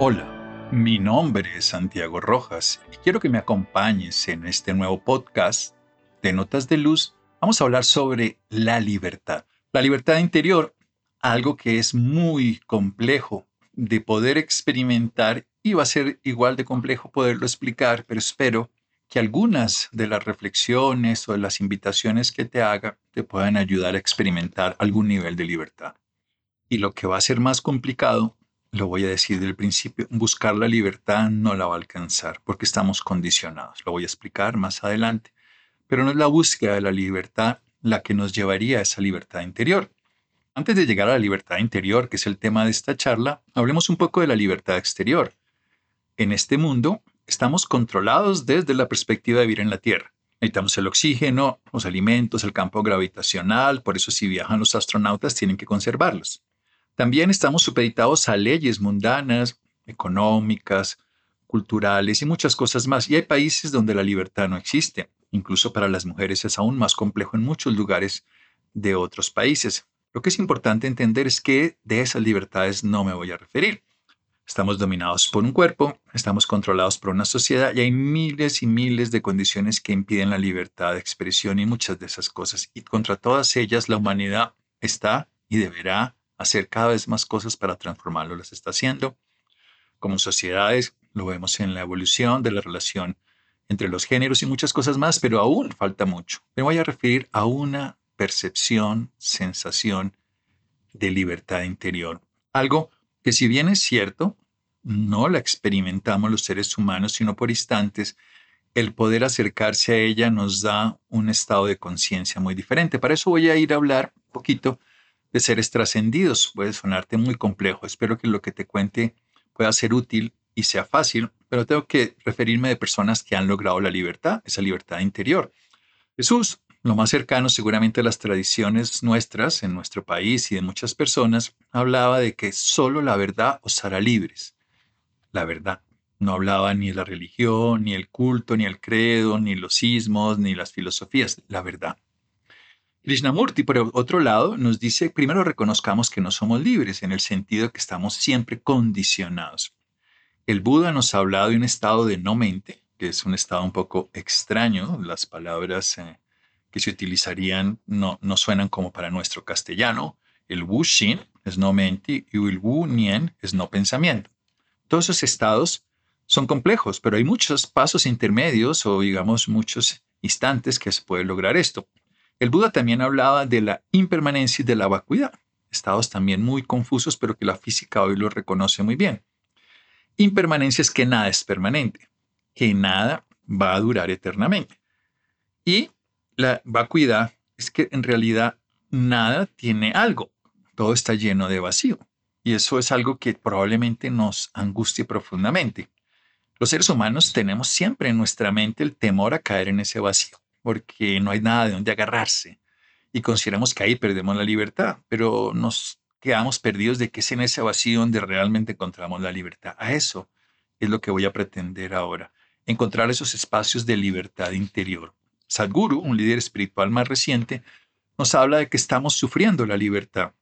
Hola, mi nombre es Santiago Rojas y quiero que me acompañes en este nuevo podcast de Notas de Luz. Vamos a hablar sobre la libertad. La libertad interior, algo que es muy complejo de poder experimentar y va a ser igual de complejo poderlo explicar, pero espero que algunas de las reflexiones o de las invitaciones que te haga te puedan ayudar a experimentar algún nivel de libertad. Y lo que va a ser más complicado lo voy a decir del principio, buscar la libertad no la va a alcanzar porque estamos condicionados. Lo voy a explicar más adelante. Pero no es la búsqueda de la libertad la que nos llevaría a esa libertad interior. Antes de llegar a la libertad interior, que es el tema de esta charla, hablemos un poco de la libertad exterior. En este mundo estamos controlados desde la perspectiva de vivir en la Tierra. Necesitamos el oxígeno, los alimentos, el campo gravitacional, por eso si viajan los astronautas tienen que conservarlos. También estamos supeditados a leyes mundanas, económicas, culturales y muchas cosas más. Y hay países donde la libertad no existe. Incluso para las mujeres es aún más complejo en muchos lugares de otros países. Lo que es importante entender es que de esas libertades no me voy a referir. Estamos dominados por un cuerpo, estamos controlados por una sociedad y hay miles y miles de condiciones que impiden la libertad de expresión y muchas de esas cosas. Y contra todas ellas la humanidad está y deberá hacer cada vez más cosas para transformarlo, las está haciendo. Como sociedades, lo vemos en la evolución de la relación entre los géneros y muchas cosas más, pero aún falta mucho. Me voy a referir a una percepción, sensación de libertad interior. Algo que si bien es cierto, no la experimentamos los seres humanos, sino por instantes, el poder acercarse a ella nos da un estado de conciencia muy diferente. Para eso voy a ir a hablar un poquito de seres trascendidos. Puede sonarte muy complejo. Espero que lo que te cuente pueda ser útil y sea fácil, pero tengo que referirme de personas que han logrado la libertad, esa libertad interior. Jesús, lo más cercano seguramente a las tradiciones nuestras en nuestro país y de muchas personas, hablaba de que solo la verdad os hará libres. La verdad. No hablaba ni de la religión, ni el culto, ni el credo, ni los sismos, ni las filosofías. La verdad. Krishnamurti, por otro lado, nos dice, primero reconozcamos que no somos libres, en el sentido que estamos siempre condicionados. El Buda nos ha hablado de un estado de no mente, que es un estado un poco extraño. Las palabras eh, que se utilizarían no, no suenan como para nuestro castellano. El Wu Xin es no mente y el Wu Nien es no pensamiento. Todos esos estados son complejos, pero hay muchos pasos intermedios o digamos muchos instantes que se puede lograr esto. El Buda también hablaba de la impermanencia y de la vacuidad, estados también muy confusos, pero que la física hoy lo reconoce muy bien. Impermanencia es que nada es permanente, que nada va a durar eternamente. Y la vacuidad es que en realidad nada tiene algo, todo está lleno de vacío. Y eso es algo que probablemente nos angustie profundamente. Los seres humanos tenemos siempre en nuestra mente el temor a caer en ese vacío porque no hay nada de donde agarrarse y consideramos que ahí perdemos la libertad, pero nos quedamos perdidos de que es en ese vacío donde realmente encontramos la libertad. A eso es lo que voy a pretender ahora, encontrar esos espacios de libertad interior. Sadhguru, un líder espiritual más reciente, nos habla de que estamos sufriendo la libertad.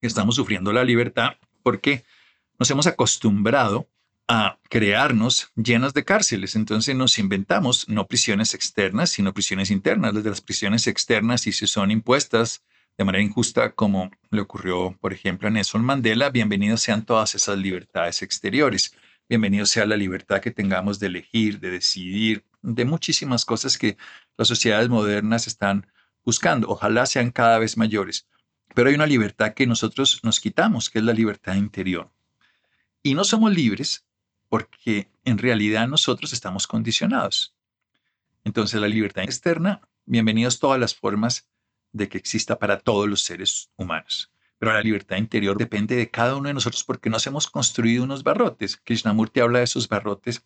Estamos sufriendo la libertad porque nos hemos acostumbrado a crearnos llenas de cárceles. Entonces nos inventamos no prisiones externas, sino prisiones internas. Desde las prisiones externas, si se son impuestas de manera injusta, como le ocurrió, por ejemplo, a Nelson Mandela, bienvenidos sean todas esas libertades exteriores. Bienvenido sea la libertad que tengamos de elegir, de decidir, de muchísimas cosas que las sociedades modernas están buscando. Ojalá sean cada vez mayores. Pero hay una libertad que nosotros nos quitamos, que es la libertad interior. Y no somos libres porque en realidad nosotros estamos condicionados. Entonces la libertad externa, bienvenidos todas las formas de que exista para todos los seres humanos. Pero la libertad interior depende de cada uno de nosotros porque nos hemos construido unos barrotes. Krishnamurti habla de esos barrotes,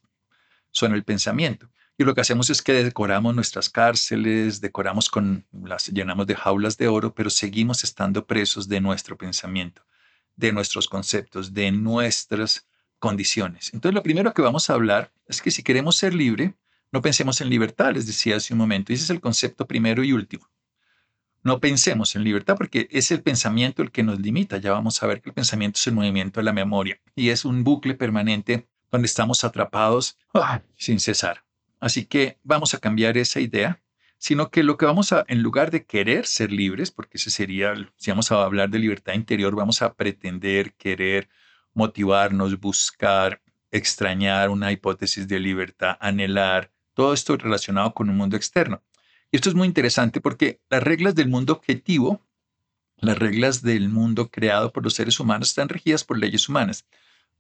son el pensamiento. Y lo que hacemos es que decoramos nuestras cárceles, decoramos con las llenamos de jaulas de oro, pero seguimos estando presos de nuestro pensamiento, de nuestros conceptos, de nuestras condiciones. Entonces, lo primero que vamos a hablar es que si queremos ser libre, no pensemos en libertad, les decía hace un momento. Ese es el concepto primero y último. no pensemos en libertad porque es el pensamiento el que nos limita. Ya vamos a ver que el pensamiento es el movimiento de la memoria y es un bucle permanente donde estamos atrapados ¡ah! sin cesar. Así que vamos a cambiar esa idea, sino que lo que vamos a, en lugar de querer ser libres, porque ese sería, si vamos a hablar de libertad interior, vamos a pretender, querer, motivarnos, buscar, extrañar una hipótesis de libertad, anhelar, todo esto relacionado con un mundo externo. Y esto es muy interesante porque las reglas del mundo objetivo, las reglas del mundo creado por los seres humanos están regidas por leyes humanas.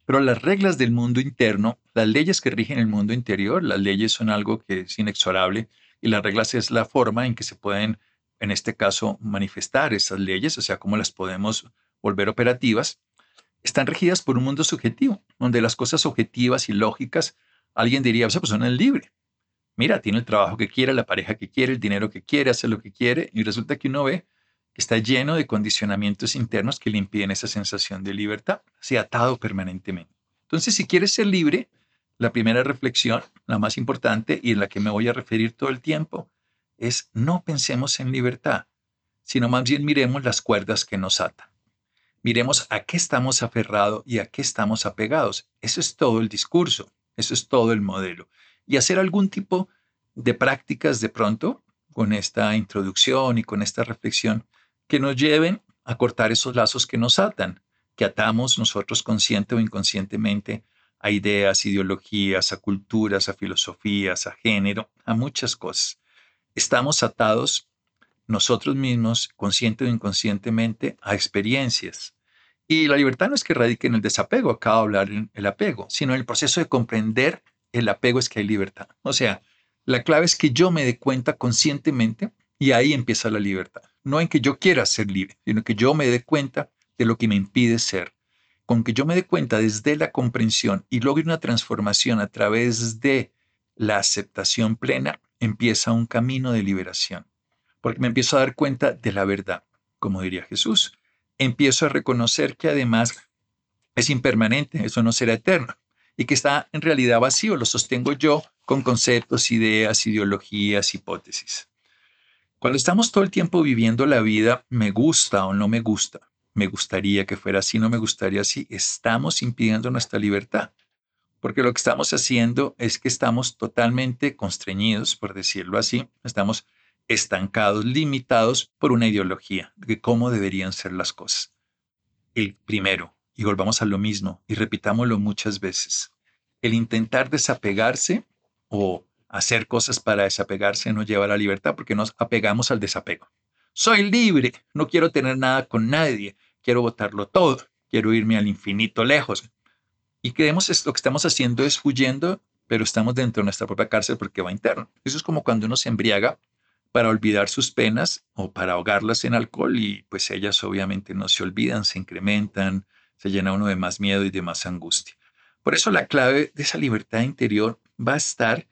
Pero las reglas del mundo interno, las leyes que rigen el mundo interior, las leyes son algo que es inexorable y las reglas es la forma en que se pueden, en este caso, manifestar esas leyes, o sea, cómo las podemos volver operativas, están regidas por un mundo subjetivo, donde las cosas objetivas y lógicas, alguien diría, esa persona es libre, mira, tiene el trabajo que quiere, la pareja que quiere, el dinero que quiere, hace lo que quiere, y resulta que uno ve que está lleno de condicionamientos internos que le impiden esa sensación de libertad, así atado permanentemente. Entonces, si quieres ser libre, la primera reflexión, la más importante y en la que me voy a referir todo el tiempo, es no pensemos en libertad, sino más bien miremos las cuerdas que nos atan. Miremos a qué estamos aferrados y a qué estamos apegados. Eso es todo el discurso, eso es todo el modelo y hacer algún tipo de prácticas de pronto con esta introducción y con esta reflexión que nos lleven a cortar esos lazos que nos atan, que atamos nosotros consciente o inconscientemente a ideas, ideologías, a culturas, a filosofías, a género, a muchas cosas. Estamos atados nosotros mismos, consciente o inconscientemente, a experiencias. Y la libertad no es que radique en el desapego, acabo de hablar el apego, sino en el proceso de comprender el apego es que hay libertad. O sea, la clave es que yo me dé cuenta conscientemente y ahí empieza la libertad. No en que yo quiera ser libre, sino que yo me dé cuenta de lo que me impide ser. Con que yo me dé cuenta desde la comprensión y logre una transformación a través de la aceptación plena, empieza un camino de liberación. Porque me empiezo a dar cuenta de la verdad, como diría Jesús. Empiezo a reconocer que además es impermanente, eso no será eterno y que está en realidad vacío, lo sostengo yo con conceptos, ideas, ideologías, hipótesis. Cuando estamos todo el tiempo viviendo la vida, me gusta o no me gusta, me gustaría que fuera así, no me gustaría así, estamos impidiendo nuestra libertad. Porque lo que estamos haciendo es que estamos totalmente constreñidos, por decirlo así, estamos estancados, limitados por una ideología de cómo deberían ser las cosas. El primero, y volvamos a lo mismo y repitámoslo muchas veces. El intentar desapegarse o hacer cosas para desapegarse no lleva a la libertad porque nos apegamos al desapego. Soy libre, no quiero tener nada con nadie, quiero votarlo todo, quiero irme al infinito lejos. Y creemos lo que estamos haciendo es huyendo, pero estamos dentro de nuestra propia cárcel porque va interno. Eso es como cuando uno se embriaga para olvidar sus penas o para ahogarlas en alcohol y pues ellas obviamente no se olvidan, se incrementan, se llena uno de más miedo y de más angustia. Por eso la clave de esa libertad interior va a estar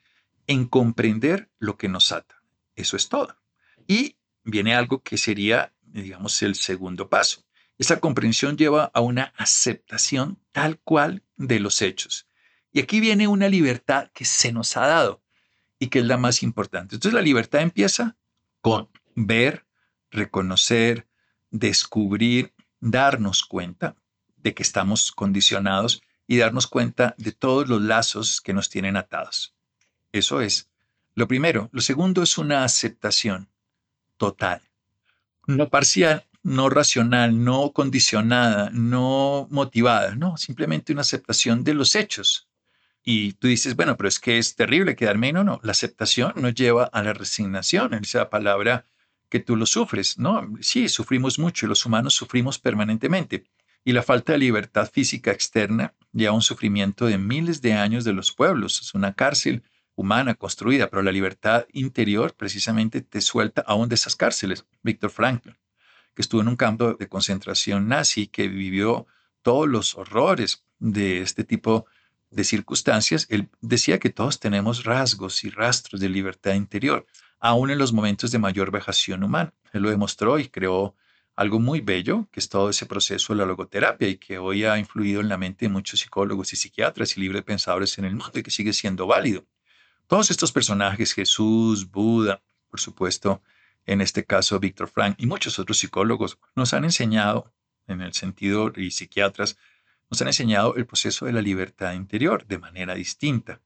en comprender lo que nos ata. Eso es todo. Y viene algo que sería, digamos, el segundo paso. Esa comprensión lleva a una aceptación tal cual de los hechos. Y aquí viene una libertad que se nos ha dado y que es la más importante. Entonces la libertad empieza con ver, reconocer, descubrir, darnos cuenta de que estamos condicionados y darnos cuenta de todos los lazos que nos tienen atados. Eso es lo primero. Lo segundo es una aceptación total, no parcial, no racional, no condicionada, no motivada, no, simplemente una aceptación de los hechos. Y tú dices, bueno, pero es que es terrible quedarme. No, no, la aceptación nos lleva a la resignación, esa palabra que tú lo sufres, ¿no? Sí, sufrimos mucho y los humanos sufrimos permanentemente y la falta de libertad física externa lleva a un sufrimiento de miles de años de los pueblos. Es una cárcel humana construida, pero la libertad interior precisamente te suelta aún de esas cárceles. Víctor Frankl, que estuvo en un campo de concentración nazi, que vivió todos los horrores de este tipo de circunstancias, él decía que todos tenemos rasgos y rastros de libertad interior, aún en los momentos de mayor vejación humana. Él lo demostró y creó algo muy bello, que es todo ese proceso de la logoterapia y que hoy ha influido en la mente de muchos psicólogos y psiquiatras y libre pensadores en el mundo y que sigue siendo válido. Todos estos personajes, Jesús, Buda, por supuesto, en este caso Víctor Frank y muchos otros psicólogos, nos han enseñado, en el sentido, y psiquiatras, nos han enseñado el proceso de la libertad interior de manera distinta.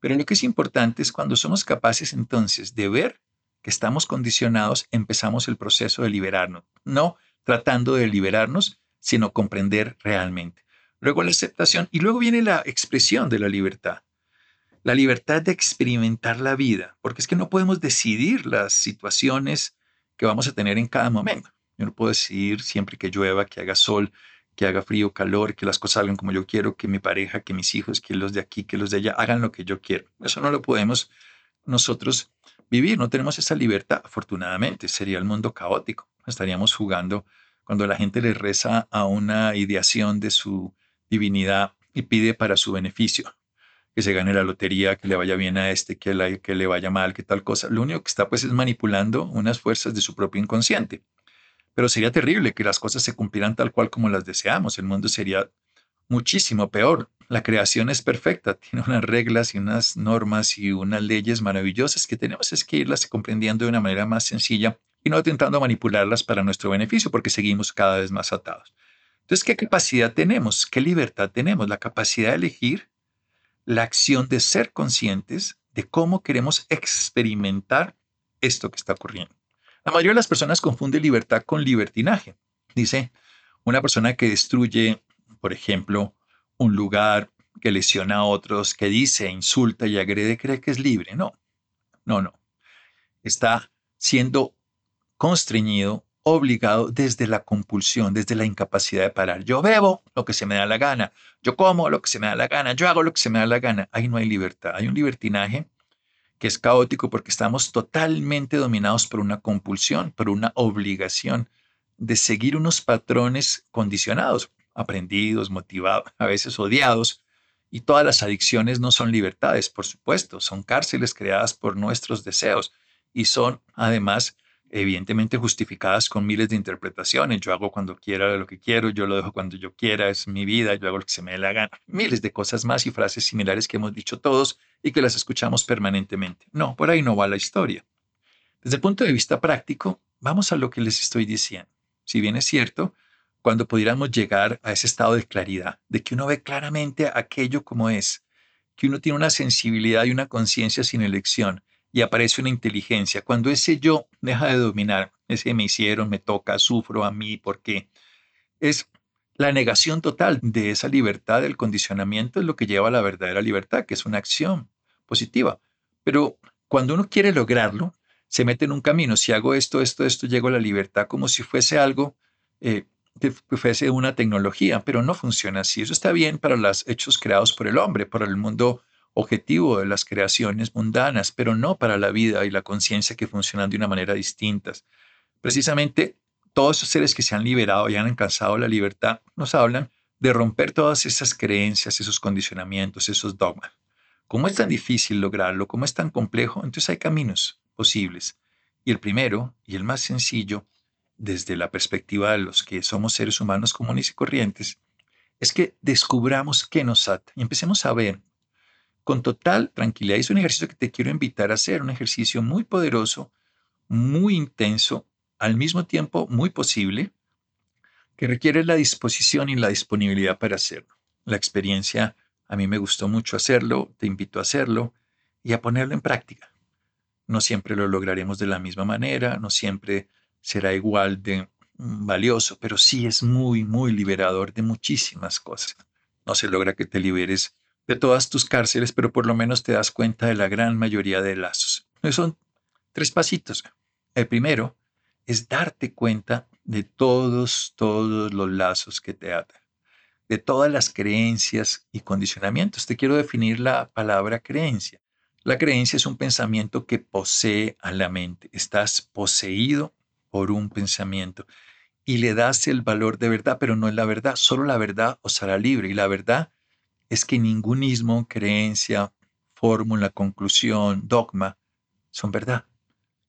Pero lo que es importante es cuando somos capaces entonces de ver que estamos condicionados, empezamos el proceso de liberarnos, no tratando de liberarnos, sino comprender realmente. Luego la aceptación y luego viene la expresión de la libertad. La libertad de experimentar la vida, porque es que no podemos decidir las situaciones que vamos a tener en cada momento. Yo no puedo decidir siempre que llueva, que haga sol, que haga frío, calor, que las cosas salgan como yo quiero, que mi pareja, que mis hijos, que los de aquí, que los de allá hagan lo que yo quiero. Eso no lo podemos nosotros vivir, no tenemos esa libertad, afortunadamente, sería el mundo caótico. Estaríamos jugando cuando la gente le reza a una ideación de su divinidad y pide para su beneficio, que se gane la lotería, que le vaya bien a este, que, que le vaya mal, que tal cosa. Lo único que está pues es manipulando unas fuerzas de su propio inconsciente. Pero sería terrible que las cosas se cumplieran tal cual como las deseamos. El mundo sería muchísimo peor. La creación es perfecta, tiene unas reglas y unas normas y unas leyes maravillosas que tenemos es que irlas comprendiendo de una manera más sencilla y no intentando manipularlas para nuestro beneficio porque seguimos cada vez más atados. Entonces, ¿qué capacidad tenemos? ¿Qué libertad tenemos? La capacidad de elegir la acción de ser conscientes de cómo queremos experimentar esto que está ocurriendo. La mayoría de las personas confunde libertad con libertinaje. Dice, una persona que destruye, por ejemplo, un lugar, que lesiona a otros, que dice, insulta y agrede, cree que es libre. No, no, no. Está siendo constreñido, obligado desde la compulsión, desde la incapacidad de parar. Yo bebo lo que se me da la gana, yo como lo que se me da la gana, yo hago lo que se me da la gana. Ahí no hay libertad, hay un libertinaje que es caótico porque estamos totalmente dominados por una compulsión, por una obligación de seguir unos patrones condicionados, aprendidos, motivados, a veces odiados. Y todas las adicciones no son libertades, por supuesto, son cárceles creadas por nuestros deseos y son además evidentemente justificadas con miles de interpretaciones. Yo hago cuando quiera lo que quiero, yo lo dejo cuando yo quiera, es mi vida, yo hago lo que se me dé la gana. Miles de cosas más y frases similares que hemos dicho todos y que las escuchamos permanentemente. No, por ahí no va la historia. Desde el punto de vista práctico, vamos a lo que les estoy diciendo. Si bien es cierto, cuando pudiéramos llegar a ese estado de claridad, de que uno ve claramente aquello como es, que uno tiene una sensibilidad y una conciencia sin elección, y aparece una inteligencia. Cuando ese yo deja de dominar, ese me hicieron, me toca, sufro a mí, porque es la negación total de esa libertad, del condicionamiento, es lo que lleva a la verdadera libertad, que es una acción positiva. Pero cuando uno quiere lograrlo, se mete en un camino. Si hago esto, esto, esto, llego a la libertad como si fuese algo eh, que fuese una tecnología, pero no funciona así. Eso está bien para los hechos creados por el hombre, para el mundo objetivo de las creaciones mundanas, pero no para la vida y la conciencia que funcionan de una manera distinta. Precisamente todos esos seres que se han liberado y han alcanzado la libertad nos hablan de romper todas esas creencias, esos condicionamientos, esos dogmas. ¿Cómo es tan difícil lograrlo? ¿Cómo es tan complejo? Entonces hay caminos posibles. Y el primero, y el más sencillo, desde la perspectiva de los que somos seres humanos comunes y corrientes, es que descubramos qué nos ata y empecemos a ver con total tranquilidad. Es un ejercicio que te quiero invitar a hacer, un ejercicio muy poderoso, muy intenso, al mismo tiempo muy posible, que requiere la disposición y la disponibilidad para hacerlo. La experiencia, a mí me gustó mucho hacerlo, te invito a hacerlo y a ponerlo en práctica. No siempre lo lograremos de la misma manera, no siempre será igual de mm, valioso, pero sí es muy, muy liberador de muchísimas cosas. No se logra que te liberes de todas tus cárceles, pero por lo menos te das cuenta de la gran mayoría de lazos. Son tres pasitos. El primero es darte cuenta de todos, todos los lazos que te atan, de todas las creencias y condicionamientos. Te quiero definir la palabra creencia. La creencia es un pensamiento que posee a la mente. Estás poseído por un pensamiento y le das el valor de verdad, pero no es la verdad. Solo la verdad os hará libre y la verdad es que ningún ismo, creencia, fórmula, conclusión, dogma son verdad.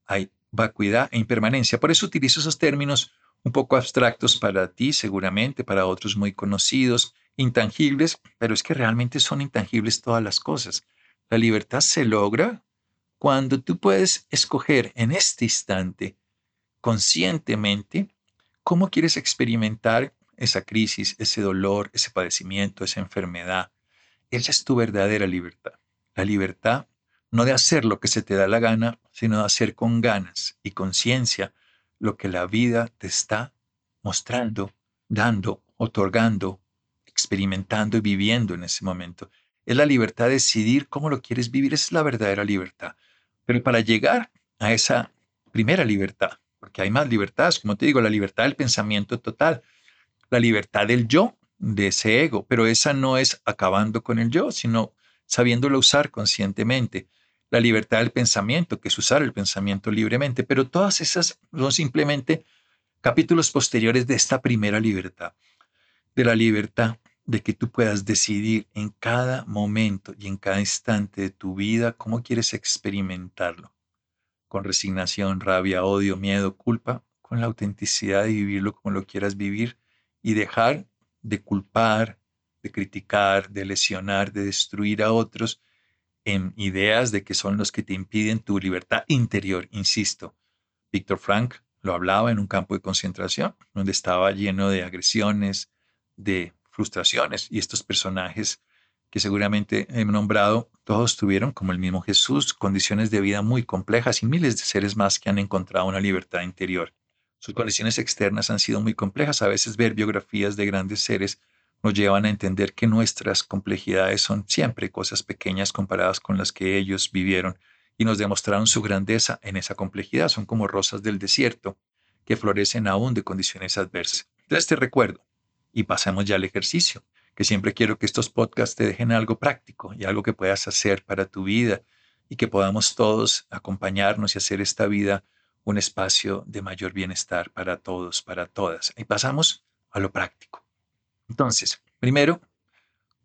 Hay vacuidad e impermanencia. Por eso utilizo esos términos un poco abstractos para ti, seguramente, para otros muy conocidos, intangibles, pero es que realmente son intangibles todas las cosas. La libertad se logra cuando tú puedes escoger en este instante conscientemente cómo quieres experimentar esa crisis, ese dolor, ese padecimiento, esa enfermedad. Esa es tu verdadera libertad. La libertad no de hacer lo que se te da la gana, sino de hacer con ganas y conciencia lo que la vida te está mostrando, dando, otorgando, experimentando y viviendo en ese momento. Es la libertad de decidir cómo lo quieres vivir, esa es la verdadera libertad. Pero para llegar a esa primera libertad, porque hay más libertades, como te digo, la libertad del pensamiento total, la libertad del yo, de ese ego, pero esa no es acabando con el yo, sino sabiéndolo usar conscientemente. La libertad del pensamiento, que es usar el pensamiento libremente, pero todas esas son simplemente capítulos posteriores de esta primera libertad, de la libertad de que tú puedas decidir en cada momento y en cada instante de tu vida cómo quieres experimentarlo, con resignación, rabia, odio, miedo, culpa, con la autenticidad de vivirlo como lo quieras vivir y dejar de culpar, de criticar, de lesionar, de destruir a otros en ideas de que son los que te impiden tu libertad interior, insisto. Víctor Frank lo hablaba en un campo de concentración, donde estaba lleno de agresiones, de frustraciones, y estos personajes que seguramente he nombrado, todos tuvieron, como el mismo Jesús, condiciones de vida muy complejas y miles de seres más que han encontrado una libertad interior. Sus condiciones externas han sido muy complejas. A veces ver biografías de grandes seres nos llevan a entender que nuestras complejidades son siempre cosas pequeñas comparadas con las que ellos vivieron y nos demostraron su grandeza en esa complejidad. Son como rosas del desierto que florecen aún de condiciones adversas. Entonces te recuerdo y pasemos ya al ejercicio, que siempre quiero que estos podcasts te dejen algo práctico y algo que puedas hacer para tu vida y que podamos todos acompañarnos y hacer esta vida un espacio de mayor bienestar para todos, para todas. Y pasamos a lo práctico. Entonces, primero,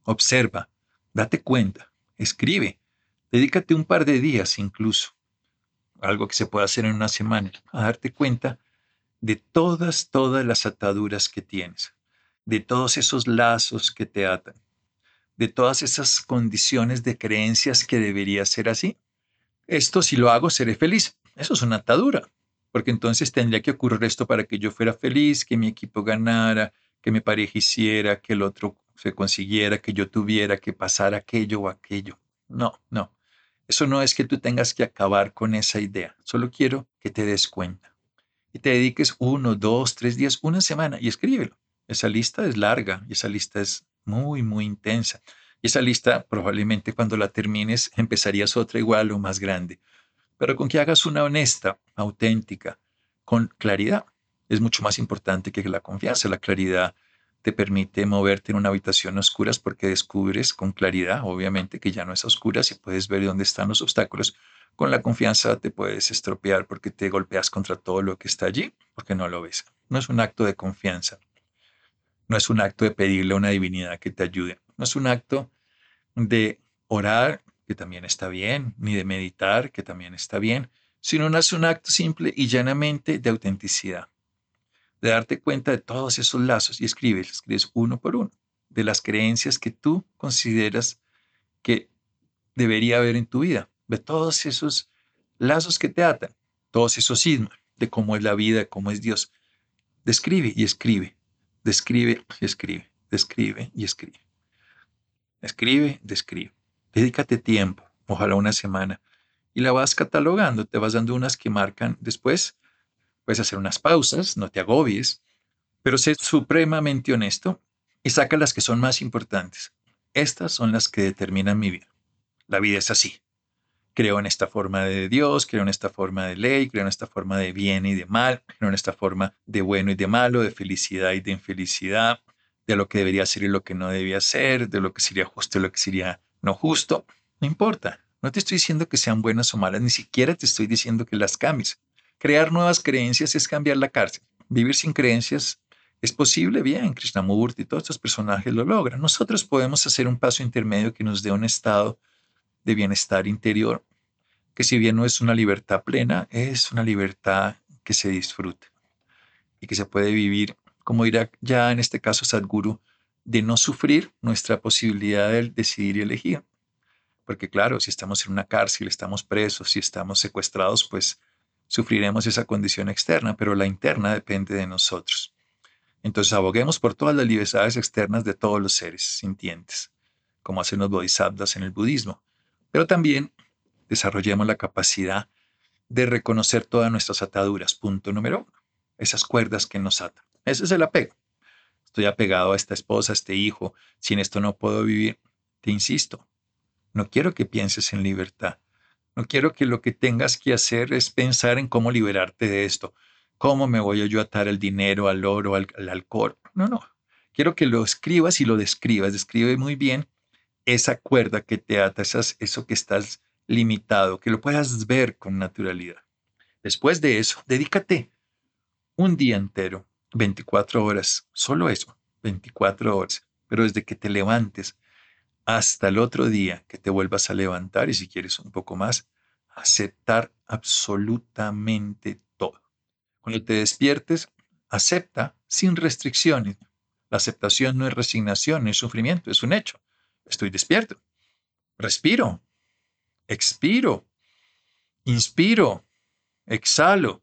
observa, date cuenta, escribe, dedícate un par de días incluso, algo que se puede hacer en una semana, a darte cuenta de todas, todas las ataduras que tienes, de todos esos lazos que te atan, de todas esas condiciones de creencias que debería ser así. Esto si lo hago seré feliz. Eso es una atadura, porque entonces tendría que ocurrir esto para que yo fuera feliz, que mi equipo ganara, que mi pareja hiciera, que el otro se consiguiera, que yo tuviera, que pasara aquello o aquello. No, no. Eso no es que tú tengas que acabar con esa idea. Solo quiero que te des cuenta. Y te dediques uno, dos, tres días, una semana y escríbelo. Esa lista es larga y esa lista es muy, muy intensa. Y esa lista probablemente cuando la termines empezarías otra igual o más grande pero con que hagas una honesta, auténtica, con claridad. Es mucho más importante que la confianza. La claridad te permite moverte en una habitación oscura porque descubres con claridad, obviamente, que ya no es oscura y puedes ver dónde están los obstáculos. Con la confianza te puedes estropear porque te golpeas contra todo lo que está allí, porque no lo ves. No es un acto de confianza. No es un acto de pedirle a una divinidad que te ayude. No es un acto de orar que también está bien, ni de meditar, que también está bien, sino no es un acto simple y llanamente de autenticidad, de darte cuenta de todos esos lazos y escribes, escribes uno por uno, de las creencias que tú consideras que debería haber en tu vida, de todos esos lazos que te atan, todos esos sismos de cómo es la vida, cómo es Dios. Describe y escribe, describe y escribe, describe y escribe. Escribe, describe. Dedícate tiempo, ojalá una semana, y la vas catalogando, te vas dando unas que marcan después. Puedes hacer unas pausas, no te agobies, pero sé supremamente honesto y saca las que son más importantes. Estas son las que determinan mi vida. La vida es así. Creo en esta forma de Dios, creo en esta forma de ley, creo en esta forma de bien y de mal, creo en esta forma de bueno y de malo, de felicidad y de infelicidad, de lo que debería ser y lo que no debía ser, de lo que sería justo y lo que sería no justo, no importa. No te estoy diciendo que sean buenas o malas, ni siquiera te estoy diciendo que las cambies. Crear nuevas creencias es cambiar la cárcel. Vivir sin creencias es posible, bien, Krishnamurti y todos estos personajes lo logran. Nosotros podemos hacer un paso intermedio que nos dé un estado de bienestar interior, que si bien no es una libertad plena, es una libertad que se disfruta y que se puede vivir, como dirá ya en este caso Sadhguru, de no sufrir nuestra posibilidad de decidir y elegir. Porque claro, si estamos en una cárcel, estamos presos, si estamos secuestrados, pues sufriremos esa condición externa, pero la interna depende de nosotros. Entonces aboguemos por todas las libertades externas de todos los seres sintientes, como hacen los bodhisattvas en el budismo, pero también desarrollemos la capacidad de reconocer todas nuestras ataduras. Punto número uno, esas cuerdas que nos atan. Ese es el apego. Estoy apegado a esta esposa, a este hijo, sin esto no puedo vivir. Te insisto, no quiero que pienses en libertad. No quiero que lo que tengas que hacer es pensar en cómo liberarte de esto. ¿Cómo me voy a yo atar al dinero, al oro, al, alcohol? No, no. Quiero que lo escribas y lo describas. Describe muy bien esa cuerda que te ata, eso que estás limitado, que lo puedas ver con naturalidad. Después de eso, dedícate un día entero, 24 horas, solo eso, 24 horas, pero desde que te levantes hasta el otro día que te vuelvas a levantar y si quieres un poco más, aceptar absolutamente cuando te despiertes, acepta sin restricciones. La aceptación no es resignación, no es sufrimiento, es un hecho. Estoy despierto. Respiro. Expiro. Inspiro. Exhalo.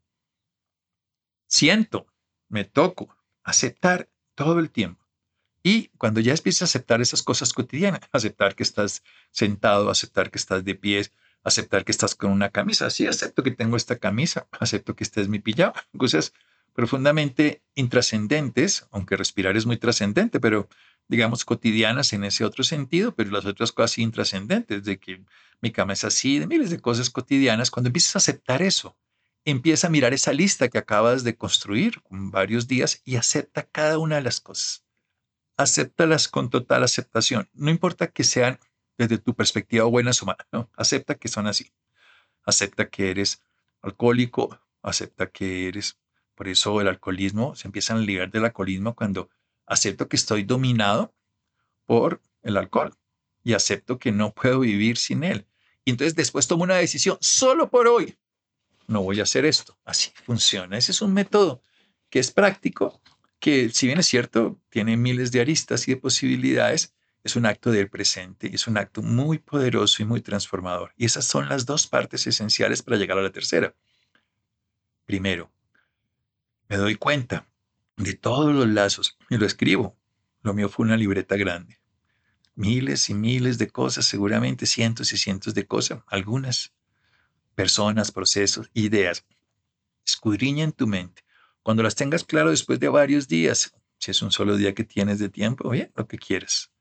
Siento. Me toco. Aceptar todo el tiempo. Y cuando ya empieces a aceptar esas cosas cotidianas, aceptar que estás sentado, aceptar que estás de pies, aceptar que estás con una camisa. Sí, acepto que tengo esta camisa, acepto que este es mi pijama. Cosas profundamente intrascendentes, aunque respirar es muy trascendente, pero digamos cotidianas en ese otro sentido, pero las otras cosas intrascendentes, de que mi cama es así, de miles de cosas cotidianas, cuando empiezas a aceptar eso, empieza a mirar esa lista que acabas de construir con varios días y acepta cada una de las cosas. Acéptalas con total aceptación. No importa que sean desde tu perspectiva buena o mala. ¿no? Acepta que son así. Acepta que eres alcohólico, acepta que eres, por eso el alcoholismo, se empiezan a ligar del alcoholismo cuando acepto que estoy dominado por el alcohol y acepto que no puedo vivir sin él. Y entonces después tomo una decisión, solo por hoy, no voy a hacer esto. Así funciona. Ese es un método que es práctico, que si bien es cierto, tiene miles de aristas y de posibilidades, es un acto del presente, es un acto muy poderoso y muy transformador. Y esas son las dos partes esenciales para llegar a la tercera. Primero, me doy cuenta de todos los lazos y lo escribo. Lo mío fue una libreta grande. Miles y miles de cosas, seguramente cientos y cientos de cosas, algunas personas, procesos, ideas. Escudriña en tu mente. Cuando las tengas claro después de varios días, si es un solo día que tienes de tiempo, bien, lo que quieras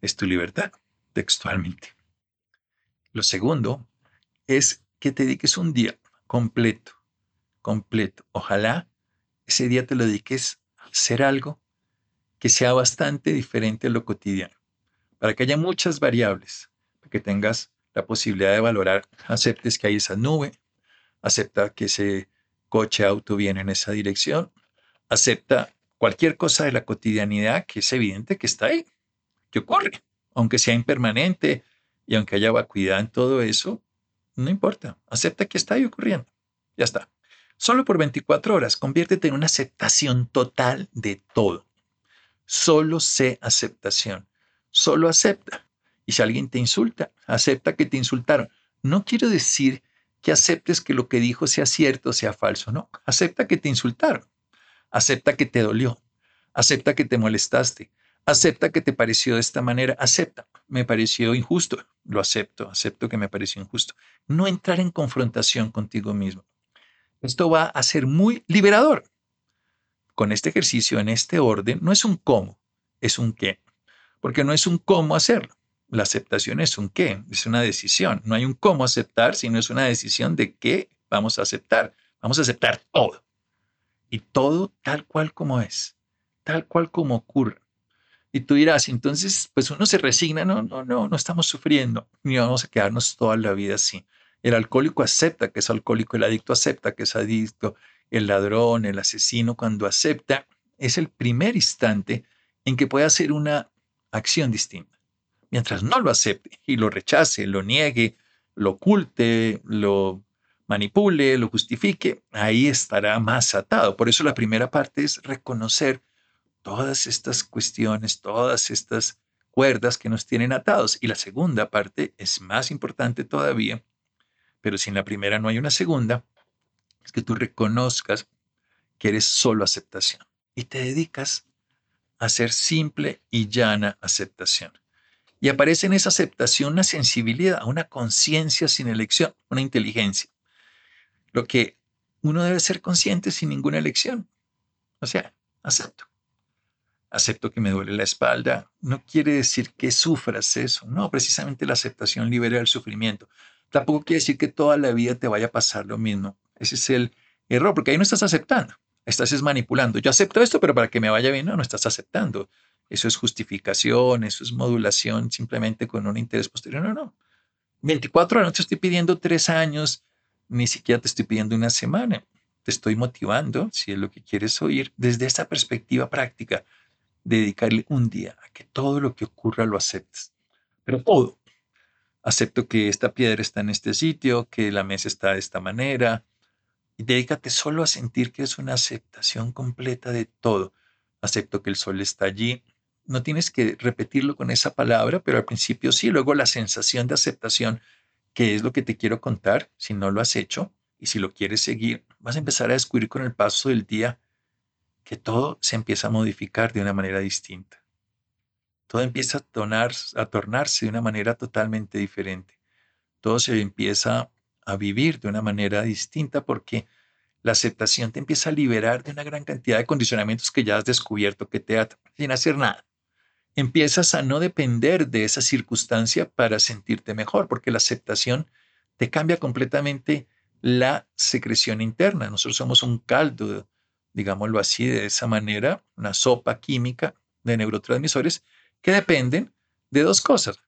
es tu libertad, textualmente. Lo segundo es que te dediques un día completo, completo. Ojalá ese día te lo dediques a hacer algo que sea bastante diferente a lo cotidiano, para que haya muchas variables, para que tengas la posibilidad de valorar, aceptes que hay esa nube, acepta que ese coche, auto viene en esa dirección, acepta cualquier cosa de la cotidianidad que es evidente que está ahí que ocurre, aunque sea impermanente y aunque haya vacuidad en todo eso, no importa, acepta que está ahí ocurriendo. Ya está. Solo por 24 horas, conviértete en una aceptación total de todo. Solo sé aceptación. Solo acepta. Y si alguien te insulta, acepta que te insultaron. No quiero decir que aceptes que lo que dijo sea cierto o sea falso, no. Acepta que te insultaron. Acepta que te dolió. Acepta que te molestaste. Acepta que te pareció de esta manera, acepta, me pareció injusto, lo acepto, acepto que me pareció injusto. No entrar en confrontación contigo mismo. Esto va a ser muy liberador. Con este ejercicio, en este orden, no es un cómo, es un qué. Porque no es un cómo hacerlo. La aceptación es un qué, es una decisión. No hay un cómo aceptar, sino es una decisión de qué vamos a aceptar. Vamos a aceptar todo. Y todo tal cual como es, tal cual como ocurre. Y tú dirás, entonces, pues uno se resigna, no, no, no, no estamos sufriendo, ni vamos a quedarnos toda la vida así. El alcohólico acepta que es alcohólico, el adicto acepta que es adicto, el ladrón, el asesino, cuando acepta, es el primer instante en que puede hacer una acción distinta. Mientras no lo acepte y lo rechace, lo niegue, lo oculte, lo manipule, lo justifique, ahí estará más atado. Por eso la primera parte es reconocer todas estas cuestiones, todas estas cuerdas que nos tienen atados. Y la segunda parte es más importante todavía, pero si en la primera no hay una segunda, es que tú reconozcas que eres solo aceptación y te dedicas a ser simple y llana aceptación. Y aparece en esa aceptación una sensibilidad, una conciencia sin elección, una inteligencia. Lo que uno debe ser consciente sin ninguna elección. O sea, acepto. Acepto que me duele la espalda. No quiere decir que sufras eso. No, precisamente la aceptación libera el sufrimiento. Tampoco quiere decir que toda la vida te vaya a pasar lo mismo. Ese es el error, porque ahí no estás aceptando. Estás es manipulando. Yo acepto esto, pero para que me vaya bien, no, no estás aceptando. Eso es justificación, eso es modulación simplemente con un interés posterior. No, no. 24 horas, no te estoy pidiendo tres años, ni siquiera te estoy pidiendo una semana. Te estoy motivando, si es lo que quieres oír, desde esta perspectiva práctica, dedicarle un día a que todo lo que ocurra lo aceptes. Pero todo. Acepto que esta piedra está en este sitio, que la mesa está de esta manera. Y dedícate solo a sentir que es una aceptación completa de todo. Acepto que el sol está allí, no tienes que repetirlo con esa palabra, pero al principio sí, luego la sensación de aceptación, que es lo que te quiero contar, si no lo has hecho y si lo quieres seguir, vas a empezar a descubrir con el paso del día que todo se empieza a modificar de una manera distinta. Todo empieza a, tornarse de una manera totalmente diferente. Todo se empieza a vivir de una manera distinta porque la aceptación te empieza a liberar de una gran cantidad de condicionamientos que ya has descubierto que te atan sin hacer nada empiezas a no depender de esa circunstancia para sentirte mejor, porque la aceptación te cambia completamente la secreción interna. Nosotros somos un caldo, digámoslo así, de esa manera, una sopa química de neurotransmisores que dependen de dos cosas,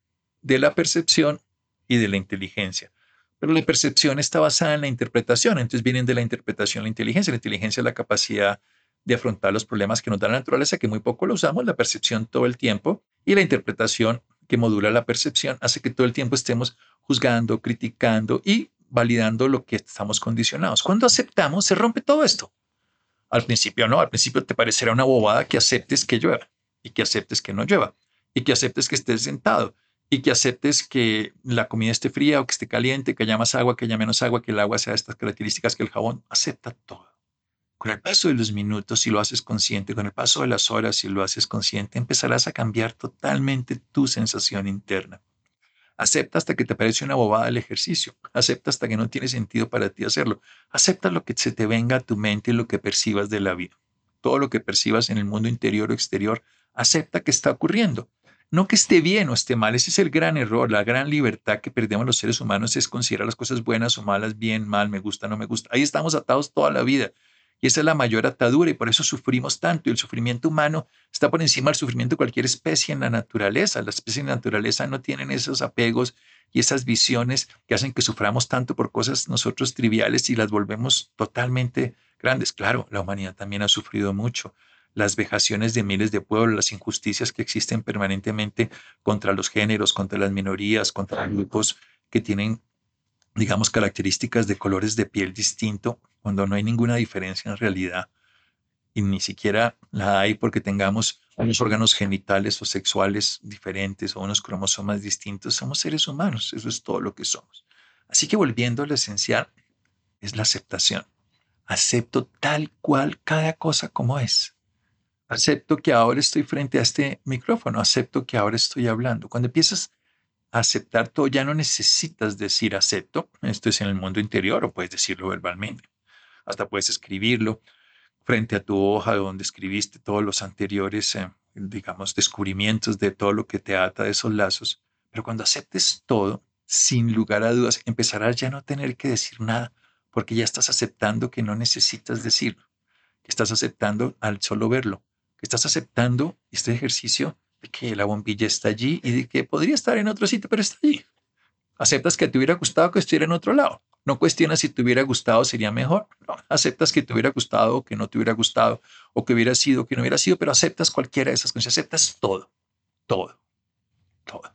de la percepción y de la inteligencia. Pero la percepción está basada en la interpretación, entonces vienen de la interpretación la inteligencia. La inteligencia es la capacidad de afrontar los problemas que nos da la naturaleza, que muy poco lo usamos, la percepción todo el tiempo, y la interpretación que modula la percepción hace que todo el tiempo estemos juzgando, criticando y validando lo que estamos condicionados. Cuando aceptamos, se rompe todo esto. Al principio no, al principio te parecerá una bobada que aceptes que llueva y que aceptes que no llueva y que aceptes que estés sentado y que aceptes que la comida esté fría o que esté caliente, que haya más agua, que haya menos agua, que el agua sea de estas características, que el jabón, acepta todo. Con el paso de los minutos, si lo haces consciente, con el paso de las horas, si lo haces consciente, empezarás a cambiar totalmente tu sensación interna. Acepta hasta que te parece una bobada el ejercicio. Acepta hasta que no tiene sentido para ti hacerlo. Acepta lo que se te venga a tu mente y lo que percibas de la vida. Todo lo que percibas en el mundo interior o exterior, acepta que está ocurriendo. No que esté bien o esté mal, ese es el gran error, la gran libertad que perdemos los seres humanos es considerar las cosas buenas o malas, bien, mal, me gusta, no me gusta. Ahí estamos atados toda la vida. Y esa es la mayor atadura y por eso sufrimos tanto. Y el sufrimiento humano está por encima del sufrimiento de cualquier especie en la naturaleza. Las especies en la naturaleza no tienen esos apegos y esas visiones que hacen que suframos tanto por cosas nosotros triviales y las volvemos totalmente grandes. Claro, la humanidad también ha sufrido mucho. Las vejaciones de miles de pueblos, las injusticias que existen permanentemente contra los géneros, contra las minorías, contra grupos que tienen digamos, características de colores de piel distinto, cuando no hay ninguna diferencia en realidad, y ni siquiera la hay porque tengamos unos órganos genitales o sexuales diferentes o unos cromosomas distintos, somos seres humanos, eso es todo lo que somos. Así que volviendo a lo esencial, es la aceptación. Acepto tal cual cada cosa como es. Acepto que ahora estoy frente a este micrófono, acepto que ahora estoy hablando. Cuando empiezas aceptar todo, ya no necesitas decir acepto. Esto es en el mundo interior o puedes decirlo verbalmente. Hasta puedes escribirlo frente a tu hoja donde escribiste todos los anteriores, eh, digamos, descubrimientos de todo lo que te ata de esos lazos. Pero cuando aceptes todo, sin lugar a dudas, empezarás ya no tener que decir nada porque ya estás aceptando que no necesitas decirlo, que estás aceptando al solo verlo, que estás aceptando este ejercicio que la bombilla está allí y de que podría estar en otro sitio, pero está allí. Aceptas que te hubiera gustado que estuviera en otro lado. No cuestionas si te hubiera gustado sería mejor. Aceptas que te hubiera gustado o que no te hubiera gustado o que hubiera sido o que no hubiera sido, pero aceptas cualquiera de esas cosas. Aceptas todo, todo, todo.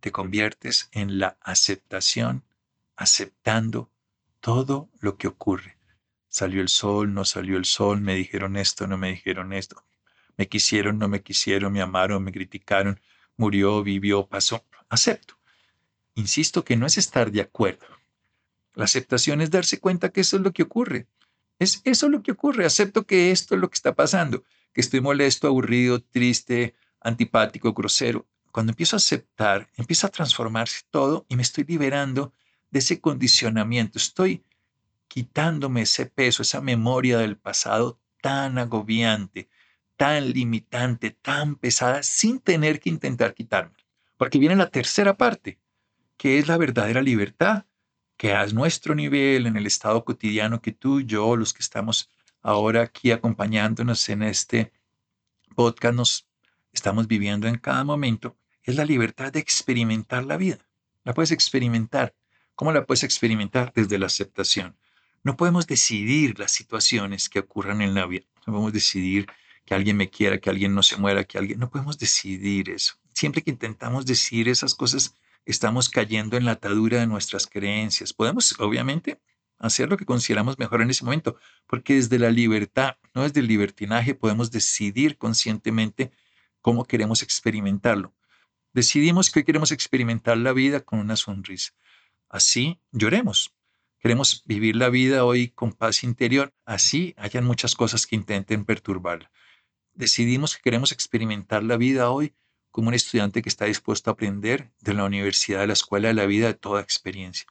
Te conviertes en la aceptación, aceptando todo lo que ocurre. Salió el sol, no salió el sol, me dijeron esto, no me dijeron esto. Me quisieron, no me quisieron, me amaron, me criticaron, murió, vivió, pasó. Acepto. Insisto que no es estar de acuerdo, La aceptación es darse cuenta que eso es lo que ocurre. Es eso lo que ocurre. Acepto que esto es lo que está pasando, que estoy molesto, aburrido, triste, antipático, grosero. Cuando empiezo a aceptar, empieza a transformarse todo y me estoy liberando de ese condicionamiento. Estoy quitándome ese peso, esa memoria del pasado tan agobiante, tan limitante, tan pesada, sin tener que intentar quitarme. Porque viene la tercera parte, que es la verdadera libertad, que a nuestro nivel, en el estado cotidiano que tú, yo, los que estamos ahora aquí acompañándonos en este podcast, nos estamos viviendo en cada momento, es la libertad de experimentar la vida. La puedes experimentar. ¿Cómo la puedes experimentar? Desde la aceptación. No podemos decidir las situaciones que ocurran en la vida. No podemos decidir que alguien me quiera, que alguien no se muera, que alguien... No podemos decidir eso. Siempre que intentamos decidir esas cosas, estamos cayendo en la atadura de nuestras creencias. Podemos, obviamente, hacer lo que consideramos mejor en ese momento, porque desde la libertad, no desde el libertinaje, podemos decidir conscientemente cómo queremos experimentarlo. Decidimos que queremos experimentar la vida con una sonrisa. Así lloremos. Queremos vivir la vida hoy con paz interior. Así hayan muchas cosas que intenten perturbarla. Decidimos que queremos experimentar la vida hoy como un estudiante que está dispuesto a aprender de la universidad, de la escuela de la vida, de toda experiencia.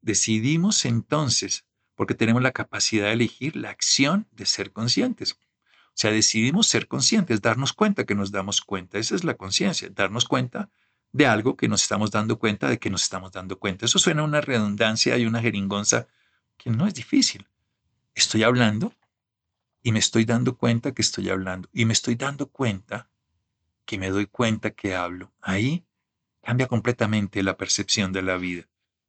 Decidimos entonces, porque tenemos la capacidad de elegir la acción de ser conscientes. O sea, decidimos ser conscientes, darnos cuenta que nos damos cuenta. Esa es la conciencia, darnos cuenta de algo que nos estamos dando cuenta de que nos estamos dando cuenta. Eso suena a una redundancia y una jeringonza que no es difícil. Estoy hablando y me estoy dando cuenta que estoy hablando y me estoy dando cuenta que me doy cuenta que hablo, ahí cambia completamente la percepción de la vida.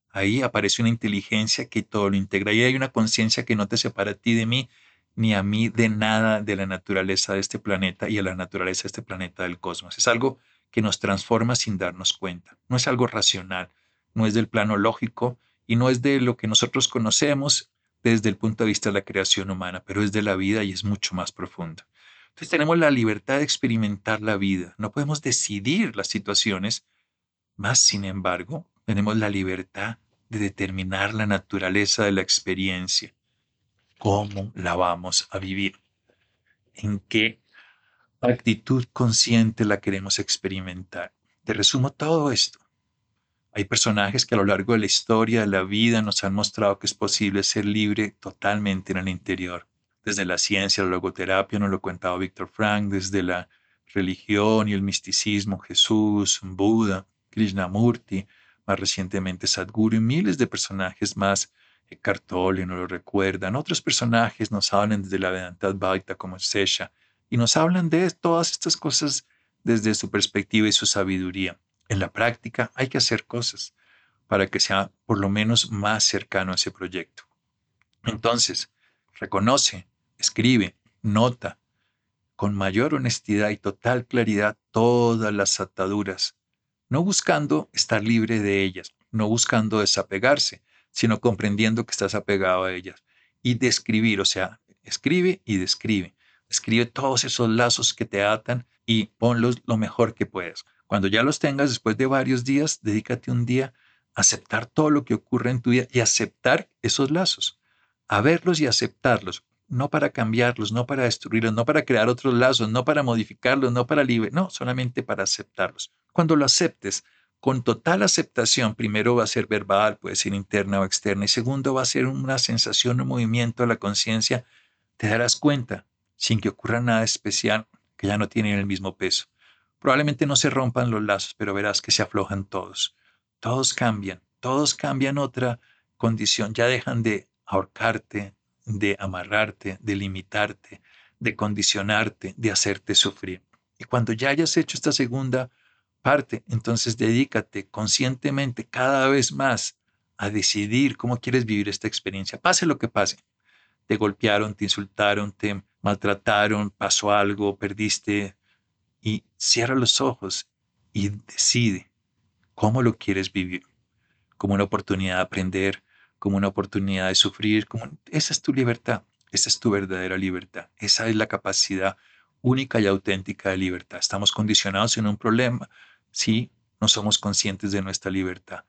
Ahí aparece una inteligencia que todo lo integra. Ahí hay una conciencia que no te separa a ti de mí, ni a mí de nada de la naturaleza de este planeta y a la naturaleza de este planeta del cosmos. Es algo que nos transforma sin darnos cuenta. No es algo racional, no es del plano lógico y no es de lo que nosotros conocemos desde el punto de vista de la creación humana, pero es de la vida y es mucho más profundo. Entonces tenemos la libertad de experimentar la vida. No podemos decidir las situaciones, más sin embargo, tenemos la libertad de determinar la naturaleza de la experiencia, cómo la vamos a vivir, en qué actitud consciente la queremos experimentar. Te resumo todo esto. Hay personajes que a lo largo de la historia de la vida nos han mostrado que es posible ser libre totalmente en el interior desde la ciencia, la logoterapia, nos lo contaba Víctor Frank, desde la religión y el misticismo, Jesús, Buda, Krishnamurti, más recientemente Sadhguru y miles de personajes más. Cartoli nos lo recuerdan. Otros personajes nos hablan desde la Vedanta Advaita como Sesha y nos hablan de todas estas cosas desde su perspectiva y su sabiduría. En la práctica hay que hacer cosas para que sea por lo menos más cercano a ese proyecto. Entonces, reconoce escribe, nota, con mayor honestidad y total claridad todas las ataduras, no buscando estar libre de ellas, no buscando desapegarse, sino comprendiendo que estás apegado a ellas. Y describir, o sea, escribe y describe. Escribe todos esos lazos que te atan y ponlos lo mejor que puedas. Cuando ya los tengas después de varios días, dedícate un día a aceptar todo lo que ocurre en tu vida y aceptar esos lazos, a verlos y aceptarlos, no para cambiarlos, no para destruirlos, no para crear otros lazos, no para modificarlos, no para libre, no, solamente para aceptarlos. Cuando lo aceptes, con total aceptación, primero va a ser verbal, puede ser interna o externa, y segundo va a ser una sensación, un movimiento a la conciencia, te darás cuenta, sin que ocurra nada especial, que ya no tienen el mismo peso. Probablemente no se rompan los lazos, pero verás que se aflojan todos. Todos cambian, todos cambian otra condición, ya dejan de ahorcarte, de amarrarte, de limitarte, de condicionarte, de hacerte sufrir. Y cuando ya hayas hecho esta segunda parte, entonces dedícate conscientemente cada vez más a decidir cómo quieres vivir esta experiencia, pase lo que pase. Te golpearon, te insultaron, te maltrataron, pasó algo, perdiste, y cierra los ojos y decide cómo lo quieres vivir, como una oportunidad de aprender, como una oportunidad de sufrir. Como, esa es tu libertad, esa es tu verdadera libertad, esa es la capacidad única y auténtica de libertad. Estamos condicionados en un problema si no somos conscientes de nuestra libertad.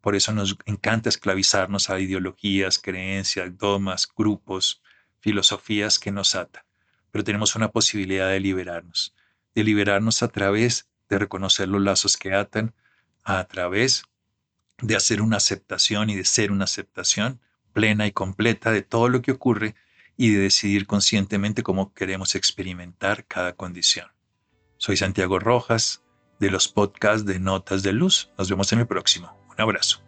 Por eso nos encanta esclavizarnos a ideologías, creencias, dogmas, grupos, filosofías que nos atan. Pero tenemos una posibilidad de liberarnos, de liberarnos a través de reconocer los lazos que atan, a través de hacer una aceptación y de ser una aceptación plena y completa de todo lo que ocurre y de decidir conscientemente cómo queremos experimentar cada condición. Soy Santiago Rojas de los podcasts de Notas de Luz. Nos vemos en el próximo. Un abrazo.